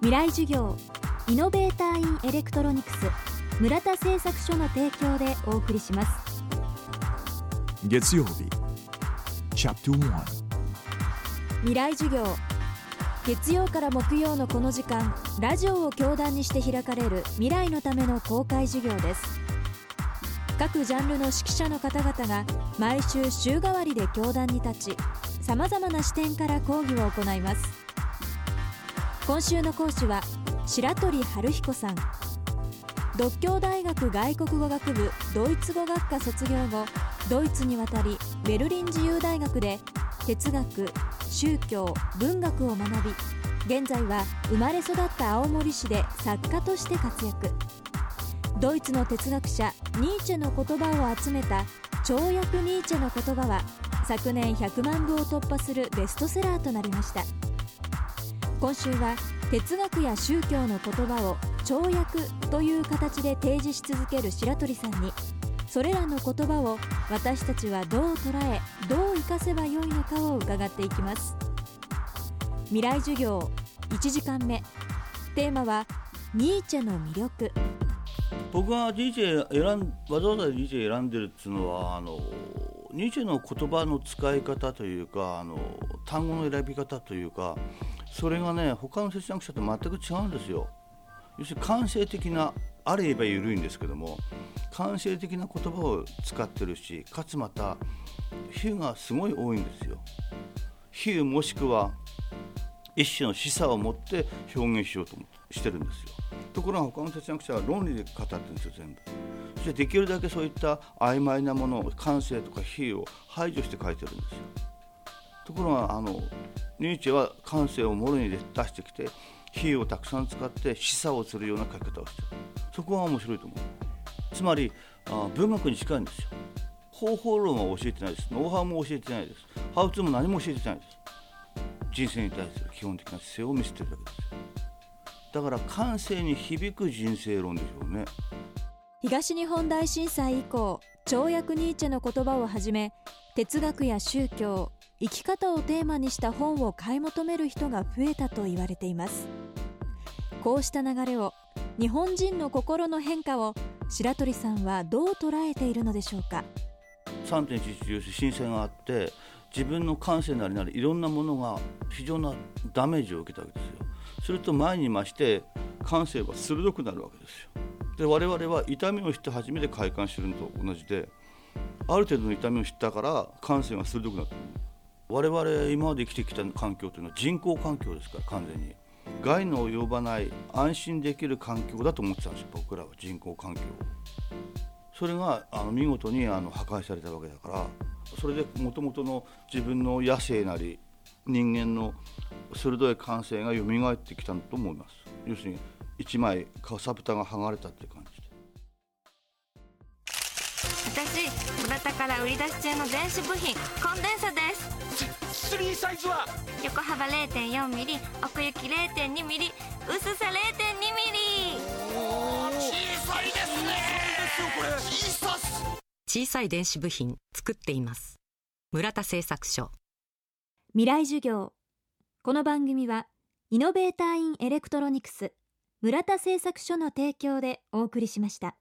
未来授業イノベーターインエレクトロニクス村田製作所の提供でお送りします。月曜日チャプト1未来授業。月曜から木曜のこの時間ラジオを教壇にして開かれる未来のための公開授業です。各ジャンルの指揮者の方々が毎週週替わりで教壇に立ちさまざまな視点から講義を行います今週の講師は白鳥春彦さん。独協大学外国語学部ドイツ語学科卒業後ドイツに渡りベルリン自由大学で哲学宗教文学を学び現在は生まれ育った青森市で作家として活躍。ドイツの哲学者ニーチェの言葉を集めた「跳躍ニーチェの言葉」は昨年100万部を突破するベストセラーとなりました。今週は哲学や宗教の言葉を跳躍という形で提示し続ける白鳥さんにそれらの言葉を私たちはどう捉えどう生かせばよいのかを伺っていきます。未来授業1時間目。テーマはニーチェの魅力。僕が DJ 選んわざわざ DJ 選んでるっていうのはあのニーチェの言葉の使い方というかあの単語の選び方というかそれがね他の哲学者と全く違うんですよ。要するに感性的なあれ言えば緩いんですけども感性的な言葉を使ってるしかつまた比喩がすごい多いんですよ。比喩もしくは一種の示唆を持って表現しようとしてるんですよ。ところが他の哲学者は論理で語ってるんですよ全部。そしてできるだけそういった曖昧なものを感性とか比喩を排除して書いてるんですよ。ところがあのニーチェは感性をもろに出してきて比喩をたくさん使って示唆をするような書き方をしてる。そこが面白いと思う。つまりあ文学に近いんですよ。方法論は教えてないです。ノウハウも教えてないです。ハウツーも何も教えてないです。人生に対する基本的な姿勢を見せてるだけです。だから感性に響く人生論でしょうね。東日本大震災以降跳躍ニーチェの言葉をはじめ哲学や宗教生き方をテーマにした本を買い求める人が増えたと言われています。こうした流れを日本人の心の変化を白鳥さんはどう捉えているのでしょうか？3.11震災があって自分の感性なりなりいろんなものが非常なダメージを受けたわけですよ。すると前に増して感性は鋭くなるわけですよ。で我々は痛みを知って初めて快感してるのと同じである程度の痛みを知ったから感性が鋭くなってる。我々今まで生きてきた環境というのは人工環境ですから。完全に害の及ばない安心できる環境だと思ってたんですよ僕らは人工環境それがあの見事にあの破壊されたわけだからそれでもともとの自分の野生なり人間の鋭い感性が蘇ってきたと思います要するに一枚かさぶたが剥がれたって感じじで私村田から売り出し中の電子部品コンデンサです。スリーサイズは？横幅0.4ミリ奥行き0.2ミリ薄さ0.2ミリ。小さいですね。これ小さっす小さい電子部品作っています。村田製作所。未来授業。この番組はイノベーターインエレクトロニクス村田製作所の提供でお送りしました